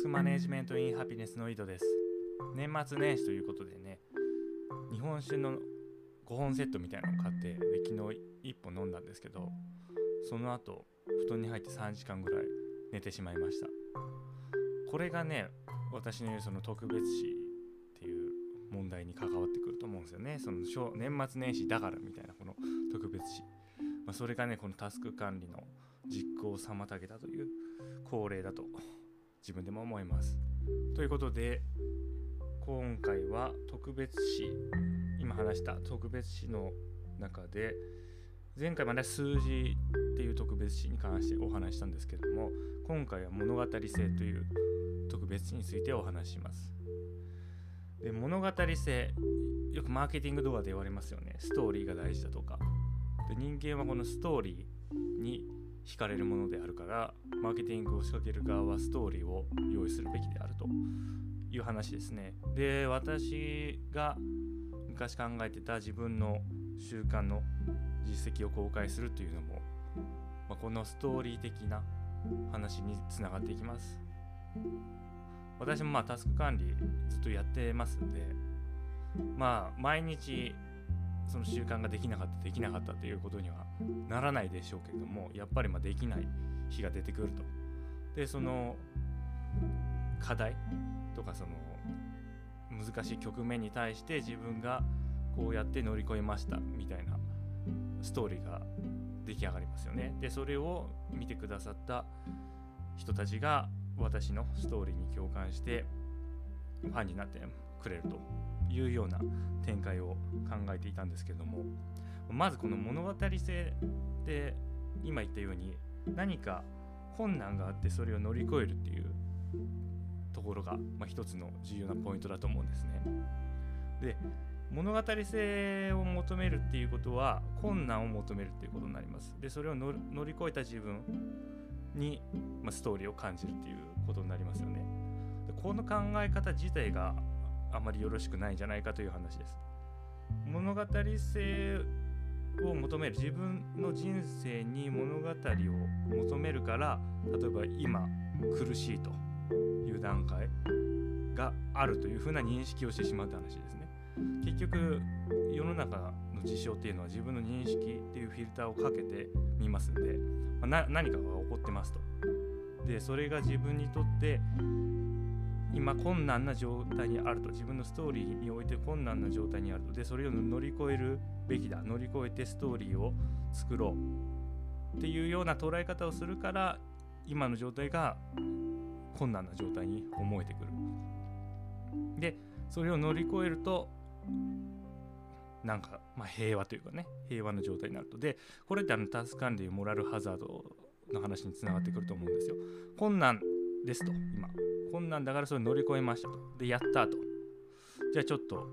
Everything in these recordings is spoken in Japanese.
スクマネジメントインハピネスの井戸です。年末年始ということでね日本酒の5本セットみたいなのを買ってで昨日1本飲んだんですけどその後布団に入って3時間ぐらい寝てしまいました。これがね私の言うその特別視っていう問題に関わってくると思うんですよね。その年末年始だからみたいなこの特別視、まあ、それがねこのタスク管理の実行を妨げたという恒例だと自分でも思います。ということで今回は特別視今話した特別視の中で前回まで数字っていう特別視に関してお話したんですけども今回は物語性という特別視についてお話しします。で物語性よくマーケティング動画で言われますよね。ストーリーが大事だとか。で人間はこのストーリーに惹かれるものであるからマーケティングを仕掛ける側はストーリーを用意するべきであるという話ですね。で私が昔考えてた自分の習慣の実績を公開するというのも、まあ、このストーリー的な話につながっていきます。私もまあタスク管理ずっとやってますんでまあ毎日その習慣ができなかったできなかったということにはならないでしょうけれどもやっぱりまできない日が出てくると。でその課題とかその難しい局面に対して自分がこうやって乗り越えましたみたいなストーリーが出来上がりますよね。でそれを見てくださった人たちが私のストーリーに共感してファンになってくれると。いうような展開を考えていたんですけどもまずこの物語性って今言ったように何か困難があってそれを乗り越えるっていうところが、まあ、一つの重要なポイントだと思うんですね。で物語性を求めるっていうことは困難を求めるっていうことになります。でそれを乗り越えた自分に、まあ、ストーリーを感じるっていうことになりますよね。でこの考え方自体があまりよろしくないんじゃないかという話です。物語性を求める自分の人生に物語を求めるから例えば今苦しいという段階があるというふうな認識をしてしまうって話ですね。結局世の中の事象っていうのは自分の認識っていうフィルターをかけてみますんで、まあ、何かが起こってますと。でそれが自分にとって今困難な状態にあると。自分のストーリーにおいて困難な状態にあると。でそれを乗り越えるべきだ。乗り越えてストーリーを作ろう。っていうような捉え方をするから今の状態が困難な状態に思えてくる。でそれを乗り越えるとなんか、まあ、平和というかね平和の状態になると。でこれってあのタス管理モラルハザードの話につながってくると思うんですよ。困難ですと今。困難だからそれ乗り越えましたと。でやったと。じゃあちょっと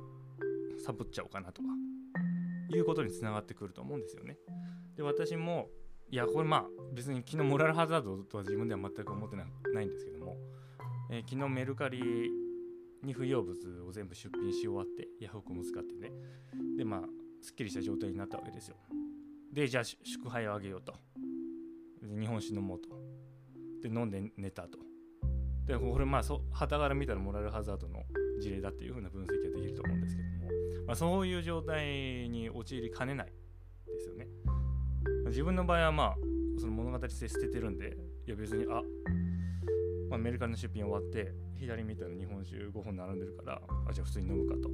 サボっちゃおうかなとか。いうことにつながってくると思うんですよね。で私もいやこれまあ別に昨日モラルハザードとは自分では全く思ってないんですけども、えー、昨日メルカリに不要物を全部出品し終わってヤフオクも使ってね。でまあすっきりした状態になったわけですよ。でじゃあ祝杯をあげようと。日本酒飲もうと。で飲んで寝たと。でこれまあそ旗から見たらモラルハザードの事例だっていうふうな分析ができると思うんですけども、まあ、そういう状態に陥りかねないですよね。自分の場合はまあその物語性捨ててるんでいや別にあまあ、メルカリの出品終わって左見たら日本酒5本並んでるからあじゃあ普通に飲むかと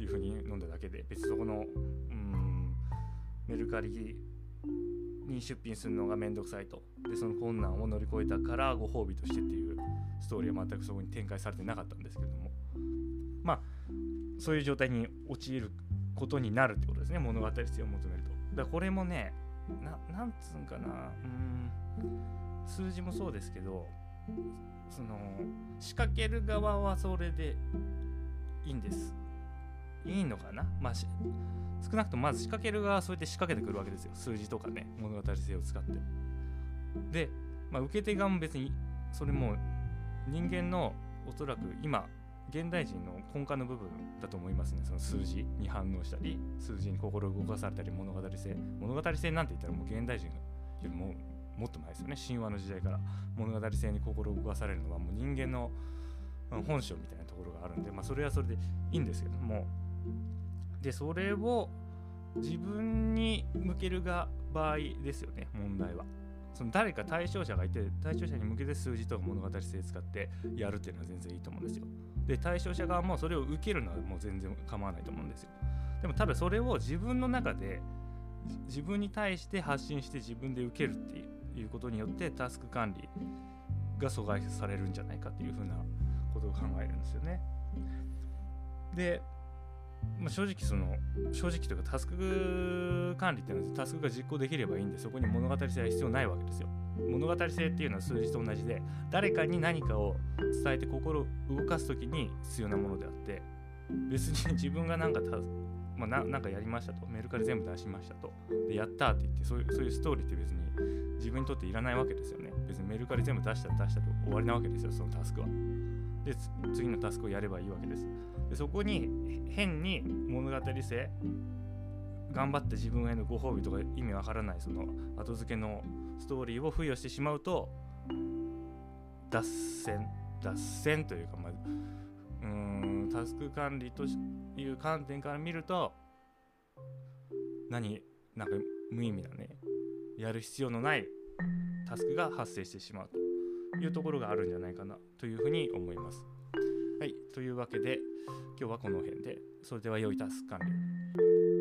いうふうに飲んだだけで別にそこのうんメルカリに出品するのがめんどくさいと。でその困難を乗り越えたからご褒美としてっていうストーリーは全くそこに展開されてなかったんですけども。まあそういう状態に陥ることになるってことですね。物語性を求めると。だからこれもねななんつうんかな。うん。数字もそうですけどその仕掛ける側はそれでいいんです。いいのかな？まあ少なくともまず仕掛ける側はそうやって仕掛けてくるわけですよ。数字とかね物語性を使って。で、まあ、受け手側も別にそれも人間のおそらく今現代人の根幹の部分だと思いますね。その数字に反応したり数字に心動かされたり物語性物語性なんて言ったらもう現代人よりももっと前ですよね。神話の時代から。物語性に心動かされるのはもう人間の本性みたいなところがあるんで、まあ、それはそれでいいんですけども。でそれを自分に向けるが場合ですよね問題は。その誰か対象者がいて対象者に向けて数字とか物語性使ってやるっていうのは全然いいと思うんですよ。で対象者側もそれを受けるのはもう全然構わないと思うんですよ。でもただそれを自分の中で自分に対して発信して自分で受けるっていうことによってタスク管理が阻害されるんじゃないかっていうふうなことを考えるんですよね。でまあ、正直その正直というかタスク管理っていうのはタスクが実行できればいいんでそこに物語性は必要ないわけですよ。物語性っていうのは数字と同じで誰かに何かを伝えて心を動かす時に必要なものであって別に 自分が何かまあ、なんかやりましたとメルカリ全部出しましたとでやったって言ってそういうそういうストーリーって別に自分にとっていらないわけですよね。別にメルカリ全部出したら出したと終わりなわけですよそのタスクは。で次のタスクをやればいいわけです。でそこに変に物語性頑張って自分へのご褒美とか意味わからないその後付けのストーリーを付与してしまうと脱線脱線というか、まあ、うんタスク管理という観点から見ると何なんか無意味なねやる必要のないタスクが発生してしまうと。いうところがあるんじゃないかなというふうに思います。はい、というわけで今日はこの辺でそれでは良いタスク完了